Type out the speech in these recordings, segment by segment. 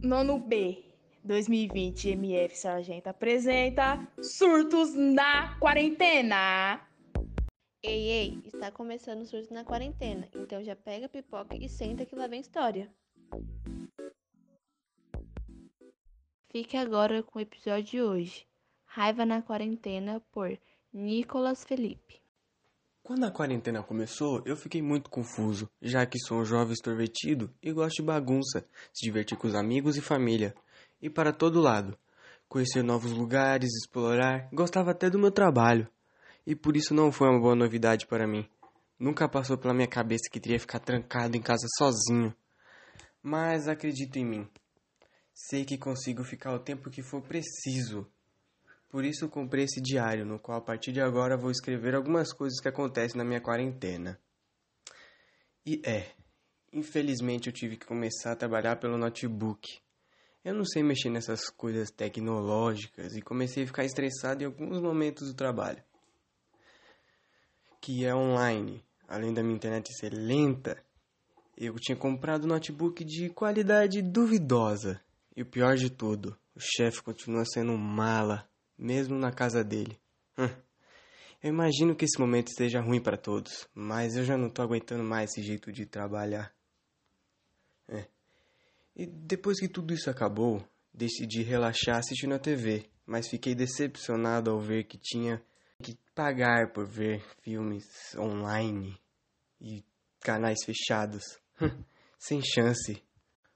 Nono B, 2020, MF Sargento apresenta Surtos na Quarentena. Ei, ei, está começando o surto na quarentena, então já pega a pipoca e senta que lá vem história. Fique agora com o episódio de hoje, Raiva na Quarentena, por Nicolas Felipe. Quando a quarentena começou, eu fiquei muito confuso, já que sou um jovem extrovertido e gosto de bagunça, se divertir com os amigos e família, e para todo lado. Conhecer novos lugares, explorar, gostava até do meu trabalho. E por isso não foi uma boa novidade para mim. Nunca passou pela minha cabeça que teria ficar trancado em casa sozinho. Mas acredito em mim. Sei que consigo ficar o tempo que for preciso por isso comprei esse diário, no qual a partir de agora vou escrever algumas coisas que acontecem na minha quarentena. E é, infelizmente eu tive que começar a trabalhar pelo notebook. Eu não sei mexer nessas coisas tecnológicas e comecei a ficar estressado em alguns momentos do trabalho. Que é online, além da minha internet ser lenta, eu tinha comprado um notebook de qualidade duvidosa. E o pior de tudo, o chefe continua sendo mala mesmo na casa dele. Hum. Eu imagino que esse momento esteja ruim para todos, mas eu já não tô aguentando mais esse jeito de trabalhar. É. E depois que tudo isso acabou, decidi relaxar assistindo a TV, mas fiquei decepcionado ao ver que tinha que pagar por ver filmes online e canais fechados. Hum. Sem chance.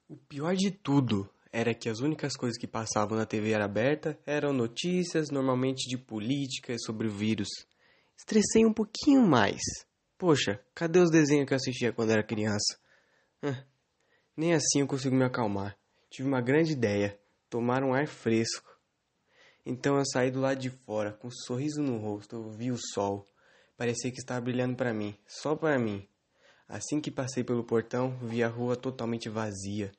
O pior de tudo era que as únicas coisas que passavam na TV aberta eram notícias, normalmente de política e sobre o vírus. Estressei um pouquinho mais. Poxa, cadê os desenhos que eu assistia quando era criança? nem assim eu consigo me acalmar. Tive uma grande ideia: tomar um ar fresco. Então eu saí do lado de fora, com um sorriso no rosto, eu vi o sol. Parecia que estava brilhando para mim, só para mim. Assim que passei pelo portão, vi a rua totalmente vazia.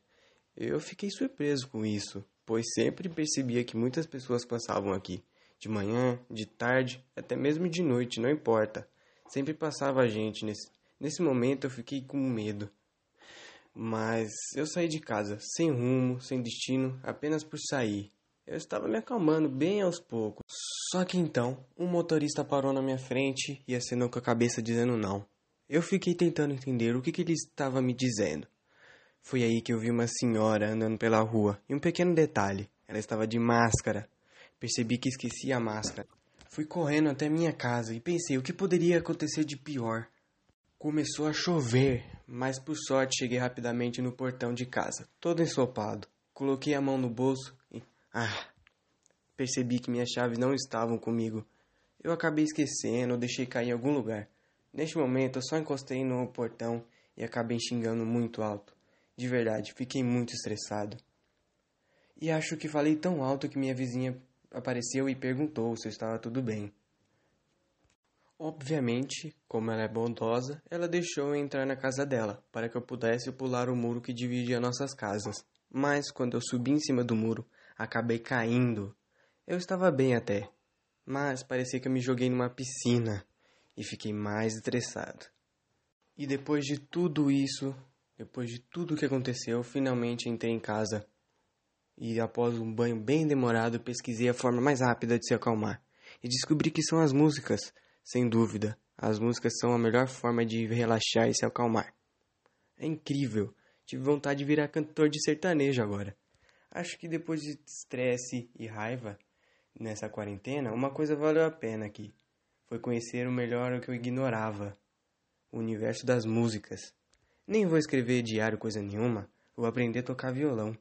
Eu fiquei surpreso com isso, pois sempre percebia que muitas pessoas passavam aqui. De manhã, de tarde, até mesmo de noite, não importa. Sempre passava gente. Nesse, nesse momento eu fiquei com medo. Mas eu saí de casa, sem rumo, sem destino, apenas por sair. Eu estava me acalmando bem aos poucos. Só que então, um motorista parou na minha frente e acenou com a cabeça dizendo não. Eu fiquei tentando entender o que, que ele estava me dizendo. Foi aí que eu vi uma senhora andando pela rua. E um pequeno detalhe: ela estava de máscara. Percebi que esqueci a máscara. Fui correndo até minha casa e pensei o que poderia acontecer de pior. Começou a chover, mas por sorte cheguei rapidamente no portão de casa, todo ensopado. Coloquei a mão no bolso e. Ah! Percebi que minhas chaves não estavam comigo. Eu acabei esquecendo ou deixei cair em algum lugar. Neste momento eu só encostei no portão e acabei xingando muito alto. De verdade, fiquei muito estressado. E acho que falei tão alto que minha vizinha apareceu e perguntou se estava tudo bem. Obviamente, como ela é bondosa, ela deixou eu entrar na casa dela para que eu pudesse pular o muro que dividia nossas casas. Mas quando eu subi em cima do muro, acabei caindo. Eu estava bem até, mas parecia que eu me joguei numa piscina e fiquei mais estressado. E depois de tudo isso, depois de tudo o que aconteceu, finalmente entrei em casa. E após um banho bem demorado, pesquisei a forma mais rápida de se acalmar. E descobri que são as músicas. Sem dúvida, as músicas são a melhor forma de relaxar e se acalmar. É incrível. Tive vontade de virar cantor de sertanejo agora. Acho que depois de estresse e raiva nessa quarentena, uma coisa valeu a pena aqui. Foi conhecer o melhor que eu ignorava. O universo das músicas. Nem vou escrever diário coisa nenhuma, vou aprender a tocar violão.